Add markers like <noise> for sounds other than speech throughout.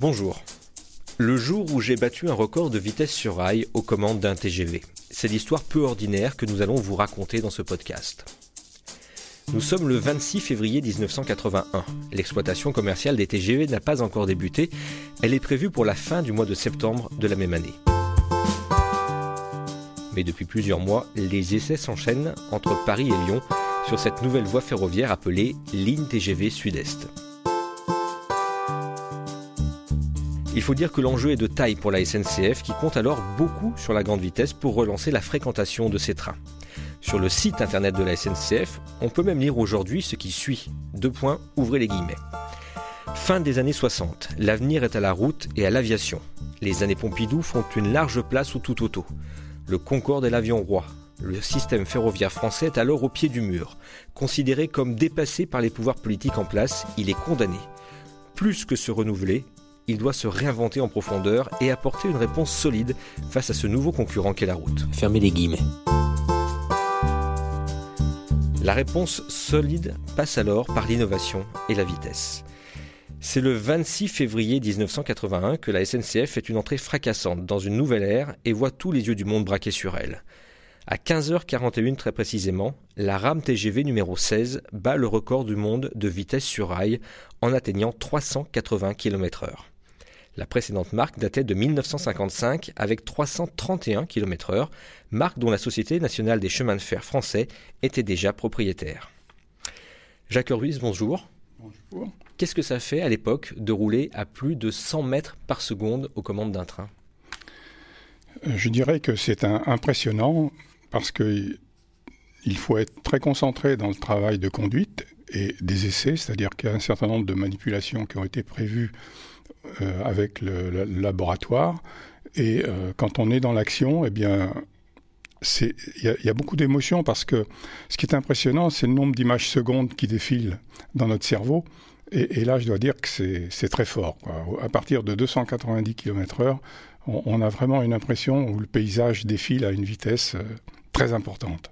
Bonjour. Le jour où j'ai battu un record de vitesse sur rail aux commandes d'un TGV. C'est l'histoire peu ordinaire que nous allons vous raconter dans ce podcast. Nous sommes le 26 février 1981. L'exploitation commerciale des TGV n'a pas encore débuté. Elle est prévue pour la fin du mois de septembre de la même année. Mais depuis plusieurs mois, les essais s'enchaînent entre Paris et Lyon sur cette nouvelle voie ferroviaire appelée ligne TGV Sud-Est. Il faut dire que l'enjeu est de taille pour la SNCF qui compte alors beaucoup sur la grande vitesse pour relancer la fréquentation de ces trains. Sur le site internet de la SNCF, on peut même lire aujourd'hui ce qui suit. Deux points, ouvrez les guillemets. Fin des années 60, l'avenir est à la route et à l'aviation. Les années Pompidou font une large place au tout auto. Le Concorde est l'avion roi. Le système ferroviaire français est alors au pied du mur. Considéré comme dépassé par les pouvoirs politiques en place, il est condamné. Plus que se renouveler, il doit se réinventer en profondeur et apporter une réponse solide face à ce nouveau concurrent qu'est la route. Fermez les guillemets. La réponse solide passe alors par l'innovation et la vitesse. C'est le 26 février 1981 que la SNCF fait une entrée fracassante dans une nouvelle ère et voit tous les yeux du monde braqués sur elle. À 15h41 très précisément, la rame TGV numéro 16 bat le record du monde de vitesse sur rail en atteignant 380 km/h. La précédente marque datait de 1955 avec 331 km/h, marque dont la Société nationale des chemins de fer français était déjà propriétaire. Jacques Ruiz, bonjour. Bonjour. Qu'est-ce que ça fait à l'époque de rouler à plus de 100 mètres par seconde aux commandes d'un train? Je dirais que c'est impressionnant parce qu'il faut être très concentré dans le travail de conduite et des essais, c'est-à-dire qu'il y a un certain nombre de manipulations qui ont été prévues euh, avec le, laboratoire. Et euh, quand on est dans l'action, eh bien, il y, a beaucoup d'émotions parce que ce qui est impressionnant, c'est le nombre d'images secondes qui défilent dans notre cerveau. Et, là, je dois dire que c'est très fort. À partir de 290 km/h, on, on, a vraiment une impression où le paysage défile à une vitesse euh, très importante.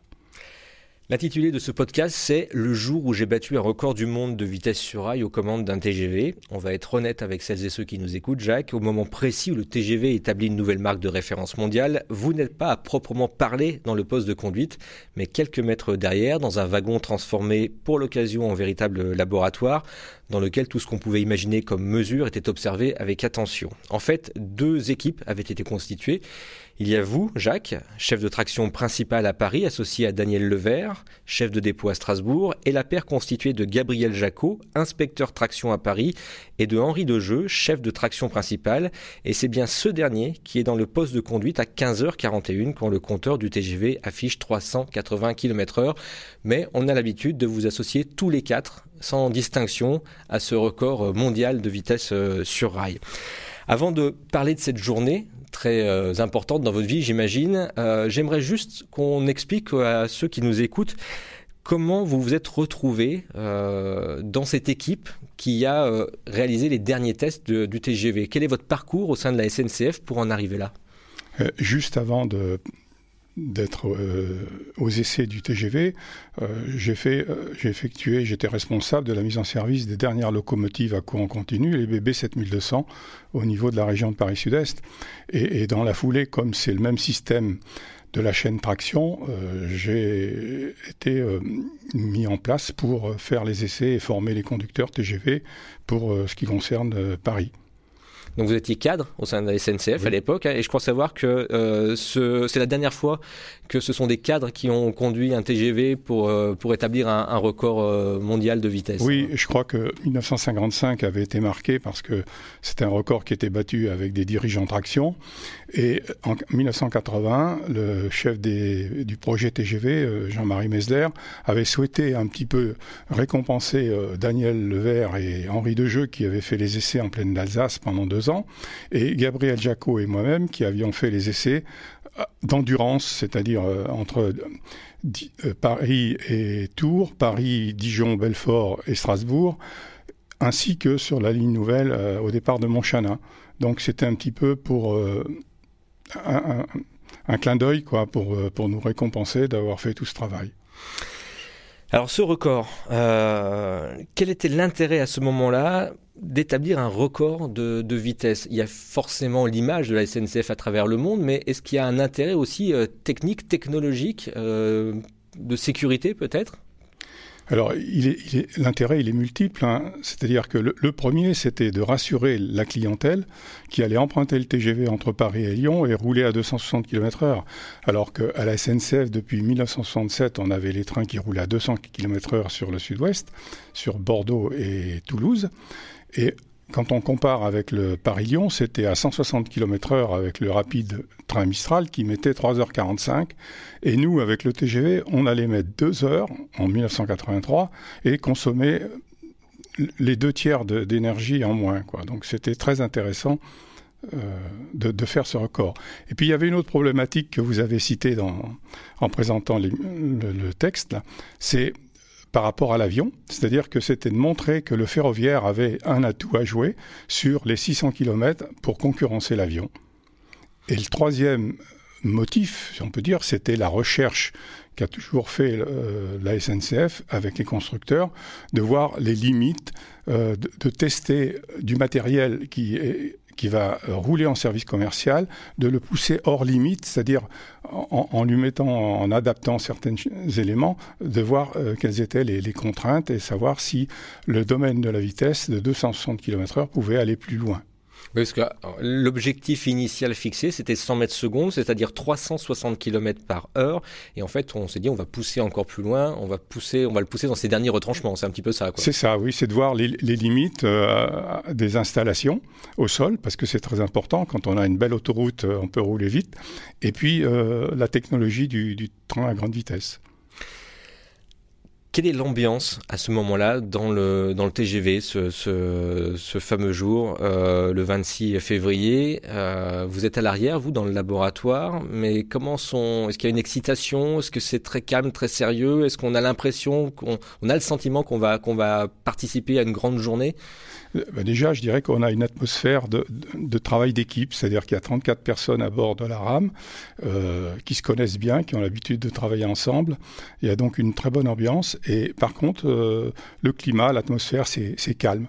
L'intitulé de ce podcast, c'est Le jour où j'ai battu un record du monde de vitesse sur rail aux commandes d'un TGV. On va être honnête avec celles et ceux qui nous écoutent, Jacques. Au moment précis où le TGV établit une nouvelle marque de référence mondiale, vous n'êtes pas à proprement parler dans le poste de conduite, mais quelques mètres derrière, dans un wagon transformé pour l'occasion en véritable laboratoire, dans lequel tout ce qu'on pouvait imaginer comme mesure était observé avec attention. En fait, deux équipes avaient été constituées. Il y a vous, Jacques, chef de traction principal à Paris, associé à Daniel Levert, chef de dépôt à Strasbourg, et la paire constituée de Gabriel Jacot, inspecteur traction à Paris, et de Henri Dejeu, chef de traction principal. Et c'est bien ce dernier qui est dans le poste de conduite à 15h41 quand le compteur du TGV affiche 380 km/h. Mais on a l'habitude de vous associer tous les quatre, sans distinction, à ce record mondial de vitesse euh, sur rail. Avant de parler de cette journée, très euh, importante dans votre vie, j'imagine. Euh, j'aimerais juste qu'on explique à ceux qui nous écoutent comment vous vous êtes retrouvé euh, dans cette équipe qui a réalisé les derniers tests du TGV. Quel est votre parcours au sein de la SNCF pour en arriver là? Juste avant de d'être euh, aux essais du TGV, euh, j'ai fait, euh, j'ai effectué, j'étais responsable de la mise en service des dernières locomotives à courant continu, les BB 7200, au niveau de la région de Paris Sud-Est. Et, dans la foulée, comme c'est le même système de la chaîne traction, j'ai été mis en place pour faire les essais et former les conducteurs TGV pour ce qui concerne Paris. Donc vous étiez cadre au sein de la SNCF à l'époque, hein, et je crois savoir que euh, c'est la dernière fois que ce sont des cadres qui ont conduit un TGV pour, euh, pour établir un, record euh, mondial de vitesse. Oui, je crois que 1955 avait été marqué parce que c'était un record qui était battu avec des dirigeants traction. Et en 1980, le chef des, du projet TGV, Jean-Marie Mesler, avait souhaité un petit peu récompenser Daniel Levert et Henri Dejeu qui avaient fait les essais en pleine Alsace pendant deux ans, et Gabriel Jacot et moi-même qui avions fait les essais d'endurance, c'est-à-dire euh, entre euh, Paris et Tours, Paris, Dijon, Belfort et Strasbourg, ainsi que sur la ligne nouvelle euh, au départ de Montchanin. Donc c'était un petit peu pour un, clin d'œil quoi, pour, pour nous récompenser d'avoir fait tout ce travail. Alors ce record, euh, quel était l'intérêt à ce moment-là d'établir un record de, vitesse? Il y a forcément l'image de la SNCF à travers le monde, mais est-ce qu'il y a un intérêt aussi euh, technique, technologique, euh, de sécurité peut-être? Alors, l'intérêt, il est multiple. Hein. C'est-à-dire que le, premier, c'était de rassurer la clientèle qui allait emprunter le TGV entre Paris et Lyon et rouler à 260 km/h. Alors qu'à la SNCF, depuis 1967, on avait les trains qui roulaient à 200 km/h sur le sud-ouest, sur Bordeaux et Toulouse. Et quand on compare avec le Paris-Lyon, c'était à 160 km/h avec le rapide train Mistral qui mettait 3h45. Et nous, avec le TGV, on allait mettre 2 heures en 1983 et consommer les deux tiers d'énergie en moins. Donc c'était très intéressant euh, de, faire ce record. Et puis il y avait une autre problématique que vous avez citée en présentant le, le, texte, c'est par rapport à l'avion, c'est-à-dire que c'était de montrer que le ferroviaire avait un atout à jouer sur les 600 km pour concurrencer l'avion. Et le troisième motif, si on peut dire, c'était la recherche qu'a toujours fait euh, la SNCF avec les constructeurs, de voir les limites, euh, de, tester du matériel qui est qui va rouler en service commercial, de le pousser hors limite, c'est-à-dire en, lui mettant, en adaptant certains éléments, de voir euh, quelles étaient les, les, contraintes et savoir si le domaine de la vitesse de 260 km/h pouvait aller plus loin parce que l'objectif initial fixé, c'était 100 mètres secondes, c'est-à-dire 360 km par heure. Et en fait, on s'est dit, on va pousser encore plus loin, on va pousser, on va le pousser dans ses derniers retranchements. C'est un petit peu ça. C'est ça, oui, c'est de voir les, limites euh, des installations au sol, parce que c'est très important. Quand on a une belle autoroute, euh, on peut rouler vite. Et puis, euh, la technologie du train à grande vitesse. Quelle est l'ambiance à ce moment-là dans le, dans le TGV, ce, ce, fameux jour, euh, le 26 février? Euh, Vous êtes à l'arrière, vous, dans le laboratoire, mais comment sont... Est-ce qu'il y a une excitation? Est-ce que c'est très calme, très sérieux? Est-ce qu'on a l'impression, qu'on on a le sentiment qu'on va, qu'on va participer à une grande journée? Euh, bah, déjà, je dirais qu'on a une atmosphère de, travail d'équipe, c'est-à-dire qu'il y a 34 personnes à bord de la rame qui se connaissent bien, qui ont l'habitude de travailler ensemble. Il y a donc une très bonne ambiance. Et par contre, euh, le climat, l'atmosphère, c'est calme.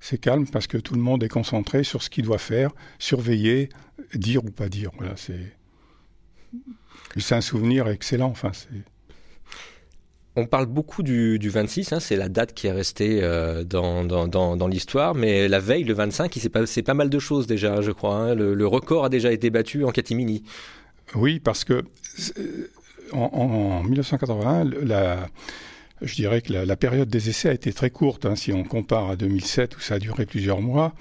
C'est calme parce que tout le monde est concentré sur ce qu'il doit faire, surveiller, dire ou pas dire. Voilà, c'est un souvenir excellent. Enfin, c'est on parle beaucoup du, 26, hein, c'est la date qui est restée euh, dans, l'histoire, mais la veille, le 25, il s'est passé pas mal de choses déjà, je crois. Hein. Le, record a déjà été battu en catimini. Oui, parce que en, 1981, la, je dirais que la, période des essais a été très courte. Hein, si on compare à 2007 où ça a duré plusieurs mois,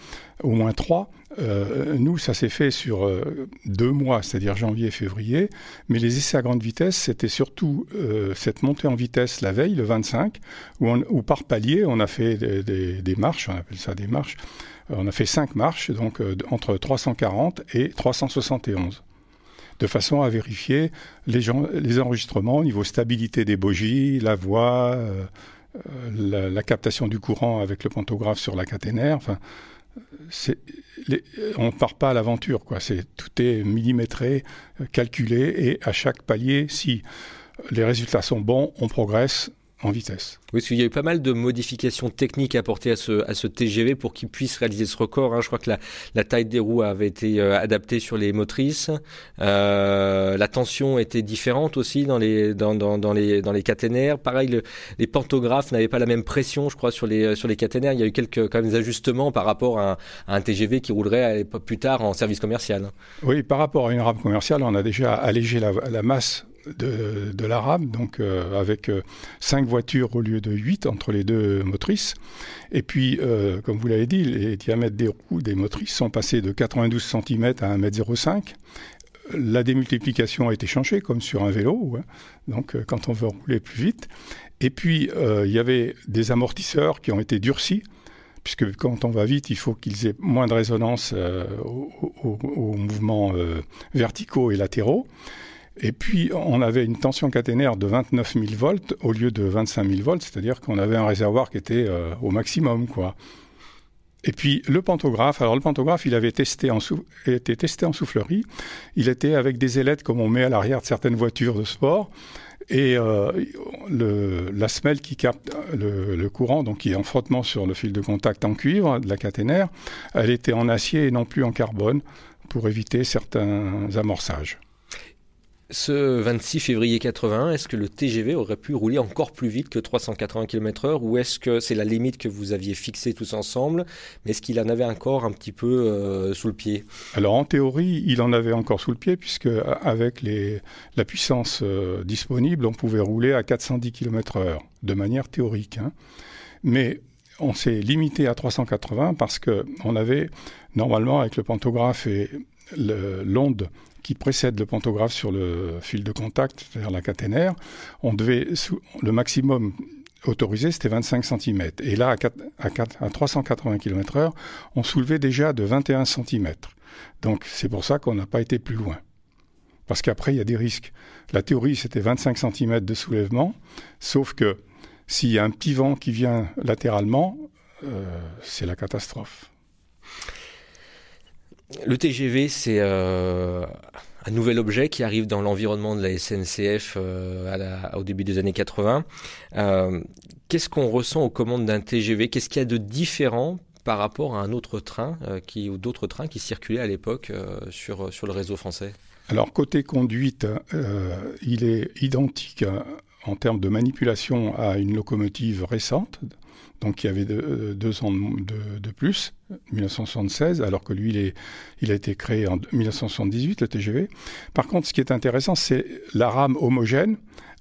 au moins trois. Euh, nous, ça s'est fait sur euh, deux mois, c'est-à-dire janvier et février. Mais les essais à grande vitesse, c'était surtout euh, cette montée en vitesse la veille, le 25, où, par palier, on a fait des, marches, on appelle ça des marches. On a fait cinq marches, donc entre 340 et 371 de façon à vérifier les, enregistrements au niveau stabilité des bogies, la voix, la, la, captation du courant avec le pantographe sur la caténaire. Enfin, on ne part pas à l'aventure, tout est millimétré, euh, calculé, et à chaque palier, si les résultats sont bons, on progresse en vitesse. Oui, parce qu'il y a eu pas mal de modifications techniques apportées à ce, à ce TGV pour qu'il puisse réaliser ce record. Hein. Je crois que la, la, taille des roues avait été euh, adaptée sur les motrices. Euh, la tension était différente aussi dans les, dans, dans, dans les, dans les caténaires. Pareil, les pantographes n'avaient pas la même pression, je crois, sur les, sur les caténaires. Il y a eu quelques quand même, ajustements par rapport à un, TGV qui roulerait plus tard en service commercial. Oui, par rapport à une rame commerciale, on a déjà allégé la, la masse de, de la rame, donc euh, avec euh, cinq voitures au lieu de 8 entre les deux motrices. Et puis, euh, comme vous l'avez dit, les diamètres des roues des motrices sont passés de 92 cm à 1,05 m. La démultiplication a été changée, comme sur un vélo, hein. donc quand on veut rouler plus vite. Et puis, il y avait des amortisseurs qui ont été durcis, puisque quand on va vite, il faut qu'ils aient moins de résonance aux, mouvements verticaux et latéraux. Et puis, on avait une tension caténaire de 29 000 volts au lieu de 25 000 volts, c'est-à-dire qu'on avait un réservoir qui était euh, au maximum, quoi. Et puis, le pantographe, alors le pantographe, il avait testé en testé en soufflerie. Il était avec des ailettes comme on met à l'arrière de certaines voitures de sport. Et euh, la semelle qui capte le, courant, donc qui est en frottement sur le fil de contact en cuivre de la caténaire, elle était en acier et non plus en carbone pour éviter certains amorçages. Ce 26 février 81, est-ce que le TGV aurait pu rouler encore plus vite que 380 km/h ou est-ce que c'est la limite que vous aviez fixée tous ensemble, mais est-ce qu'il en avait encore un petit peu euh, sous le pied? Alors en théorie, il en avait encore sous le pied puisque avec les, la puissance euh, disponible, on pouvait rouler à 410 km/h de manière théorique. Hein. Mais on s'est limité à 380 parce que on avait normalement avec le pantographe et l'onde qui précède le pantographe sur le fil de contact, c'est-à-dire la caténaire, on devait, le maximum autorisé, c'était 25 cm. Et là, à, à 380 km/h, on soulevait déjà de 21 cm. Donc c'est pour ça qu'on n'a pas été plus loin. Parce qu'après, il y a des risques. La théorie, c'était 25 cm de soulèvement, sauf que s'il y a un petit vent qui vient latéralement, euh, c'est la catastrophe. Le TGV, c'est euh, un nouvel objet qui arrive dans l'environnement de la SNCF euh, au début des années 80. Euh, qu'est-ce qu'on ressent aux commandes d'un TGV Qu'est-ce qu'il y a de différent par rapport à un autre train qui, ou d'autres trains qui circulaient à l'époque sur, sur le réseau français? Alors côté conduite, il est identique en termes de manipulation à une locomotive récente, donc il y avait deux, ans de, plus, 1976, alors que lui, il, a été créé en 1978, le TGV. Par contre, ce qui est intéressant, c'est la rame homogène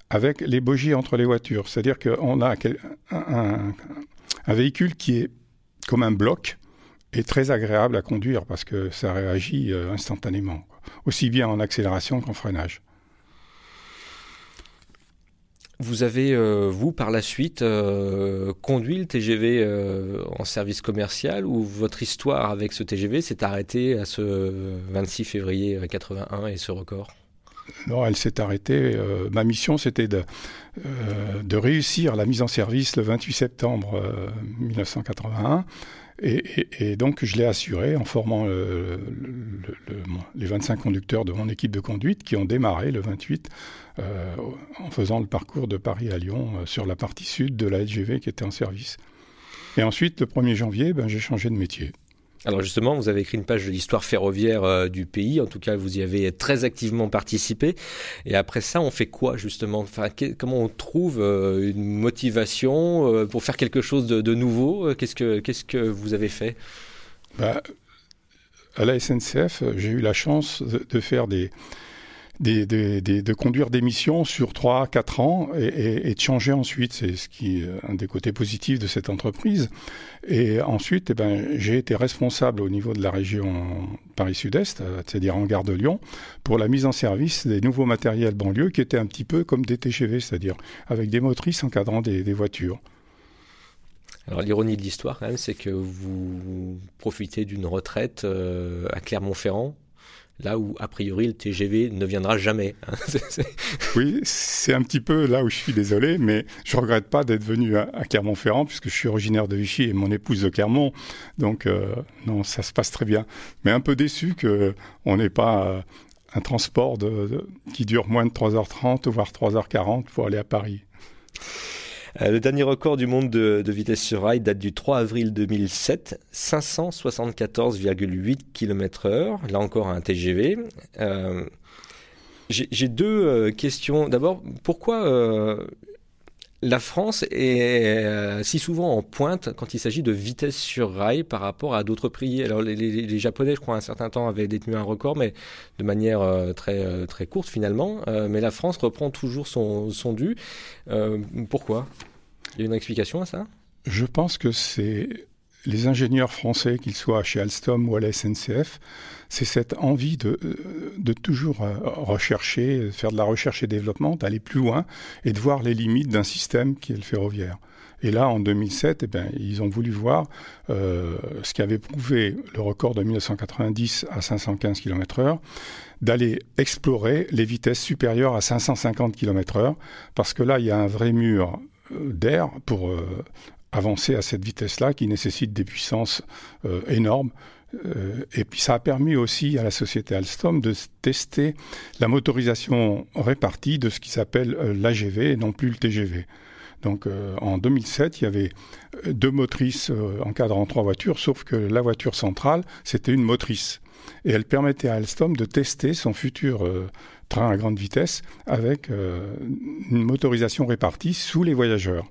avec les bogies entre les voitures. C'est-à-dire qu'on a un, véhicule qui est comme un bloc et très agréable à conduire parce que ça réagit euh, instantanément, aussi bien en accélération qu'en freinage. Vous avez, euh, vous, par la suite, euh, conduit le TGV euh, en service commercial ou votre histoire avec ce TGV s'est arrêtée à ce 26 février 81 et ce record? Non, elle s'est arrêtée. ma mission, c'était de, de réussir la mise en service le 28 septembre 1981 et, donc, je l'ai assuré en formant le, les 25 conducteurs de mon équipe de conduite qui ont démarré le 28 euh, en faisant le parcours de Paris à Lyon euh, sur la partie sud de la LGV qui était en service. Et ensuite, le 1er janvier, ben, j'ai changé de métier. Alors justement, vous avez écrit une page de l'histoire ferroviaire euh, du pays. En tout cas, vous y avez très activement participé. Et après ça, on fait quoi justement? Comment on trouve euh, une motivation euh, pour faire quelque chose de, nouveau? Qu'est-ce que qu'est-ce que vous avez fait? Bah, À la SNCF, j'ai eu la chance de faire des de conduire des missions sur 3-4 ans et, de changer ensuite. C'est ce qui est un des côtés positifs de cette entreprise. Et ensuite, eh ben, j'ai été responsable au niveau de la région Paris-Sud-Est, c'est-à-dire en gare de Lyon, pour la mise en service des nouveaux matériels banlieue qui étaient un petit peu comme des TGV, c'est-à-dire avec des motrices encadrant des, voitures. Alors l'ironie de l'histoire, c'est que vous profitez d'une retraite euh, à Clermont-Ferrand là où a priori le TGV ne viendra jamais. Hein. <laughs> oui, c'est un petit peu là où je suis désolé, mais je regrette pas d'être venu à, Clermont-Ferrand puisque je suis originaire de Vichy et mon épouse de Clermont, donc euh, non, ça se passe très bien. Mais un peu déçu que on n'ait pas euh, un transport qui dure moins de 3h30 voire 3h40 pour aller à Paris. Euh, le dernier record du monde de, vitesse sur rail date du 3 avril 2007, 574,8 km/h. Là encore un TGV. Euh, j'ai deux euh, questions. D'abord, pourquoi la France est si souvent en pointe quand il s'agit de vitesse sur rail par rapport à d'autres pays. Alors les, Japonais, je crois, un certain temps avaient détenu un record, mais de manière très très courte finalement. mais la France reprend toujours son, son dû. pourquoi? Il y a une explication à ça? Je pense que c'est les ingénieurs français, qu'ils soient chez Alstom ou à la SNCF, c'est cette envie de, euh, de toujours euh, rechercher, faire de la recherche et développement, d'aller plus loin et de voir les limites d'un système qui est le ferroviaire. Et là, en 2007, eh ben, ils ont voulu voir euh, ce qui avait prouvé le record de 1990 à 515 km/h, d'aller explorer les vitesses supérieures à 550 km/h, parce que là, il y a un vrai mur d'air pour euh, avancer à cette vitesse-là qui nécessite des puissances euh, énormes. Euh, et puis ça a permis aussi à la société Alstom de tester la motorisation répartie de ce qui s'appelle euh, l'AGV et non plus le TGV. Donc en 2007, il y avait deux motrices encadrant trois voitures, sauf que la voiture centrale, c'était une motrice. Et elle permettait à Alstom de tester son futur train à grande vitesse avec une motorisation répartie sous les voyageurs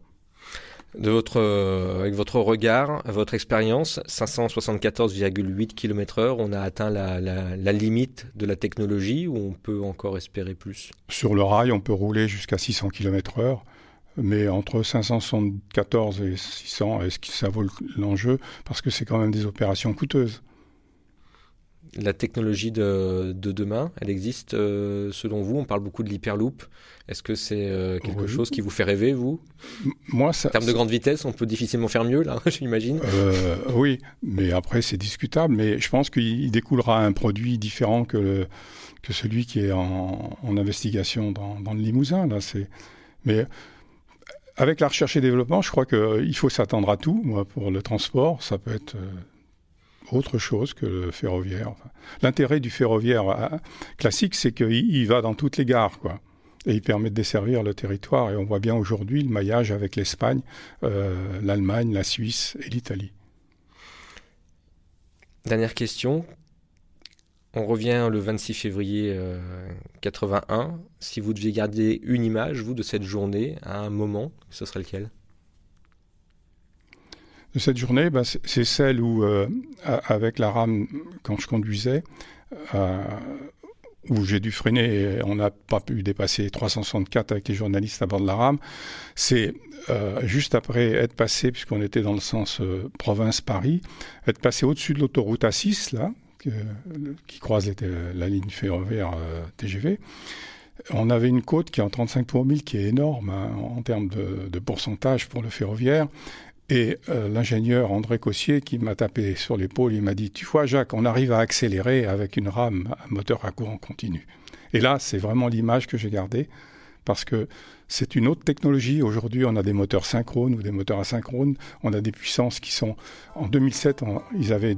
de votre, euh, avec votre regard, votre expérience, 574,8 km/h, on a atteint la, la, limite de la technologie ou on peut encore espérer plus? Sur le rail, on peut rouler jusqu'à 600 km/h, mais entre 574 et 600, est-ce que ça vaut l'enjeu? Parce que c'est quand même des opérations coûteuses la technologie de, demain, elle existe euh, selon vous? On parle beaucoup de l'hyperloop. Est-ce que c'est euh, quelque chose qui vous fait rêver, vous? Moi, ça, En termes de grande vitesse, on peut difficilement faire mieux, là, <laughs> j'imagine euh, Oui, mais après, c'est discutable. Mais je pense qu'il découlera un produit différent que, que celui qui est en, investigation dans, le Limousin. Là, mais avec la recherche et développement, je crois qu'il faut s'attendre à tout. Moi, pour le transport, ça peut être autre chose que le ferroviaire. L'intérêt du ferroviaire euh, classique, c'est qu'il va dans toutes les gares, quoi. Et il permet de desservir le territoire. Et on voit bien aujourd'hui le maillage avec l'Espagne, euh, l'Allemagne, la Suisse et l'Italie. Dernière question. On revient le 26 février 81. Euh, si vous deviez garder une image, vous, de cette journée, à un moment, ce serait lequel? Cette journée, bah, c'est celle où, euh, avec la rame, quand je conduisais, euh, où j'ai dû freiner et on n'a pas pu dépasser 364 avec les journalistes à bord de la rame, c'est euh, juste après être passé, puisqu'on était dans le sens province-Paris, être passé au-dessus de l'autoroute A6, là, qui croise la ligne ferroviaire TGV. On avait une côte qui est en 35 pour 1000, qui est énorme hein, en termes de, de, pourcentage pour le ferroviaire. Et euh, l'ingénieur André Cossier qui m'a tapé sur l'épaule, il m'a dit Tu vois, Jacques, on arrive à accélérer avec une rame, un moteur à courant continu. Et là, c'est vraiment l'image que j'ai gardée parce que c'est une autre technologie. Aujourd'hui, on a des moteurs synchrones ou des moteurs asynchrones. On a des puissances qui sont. En 2007, ils avaient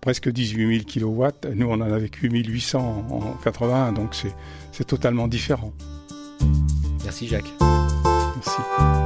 presque 18 000 kW. Nous, on en avait 8 800 en, en 81. Donc, c'est totalement différent. Merci, Jacques. Merci.